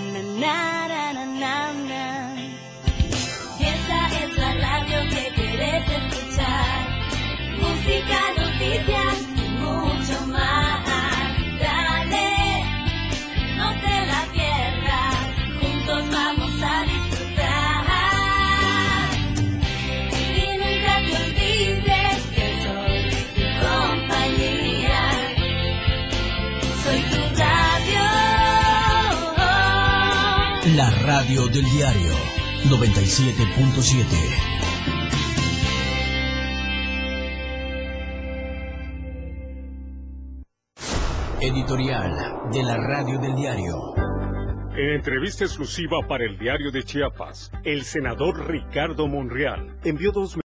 Noticias y mucho más. Dale, no te la pierdas. Juntos vamos a disfrutar. Y nunca te olvides que soy tu compañía. Soy tu radio.
La radio del diario 97.7. Editorial de la radio del diario.
En entrevista exclusiva para el diario de Chiapas, el senador Ricardo Monreal envió dos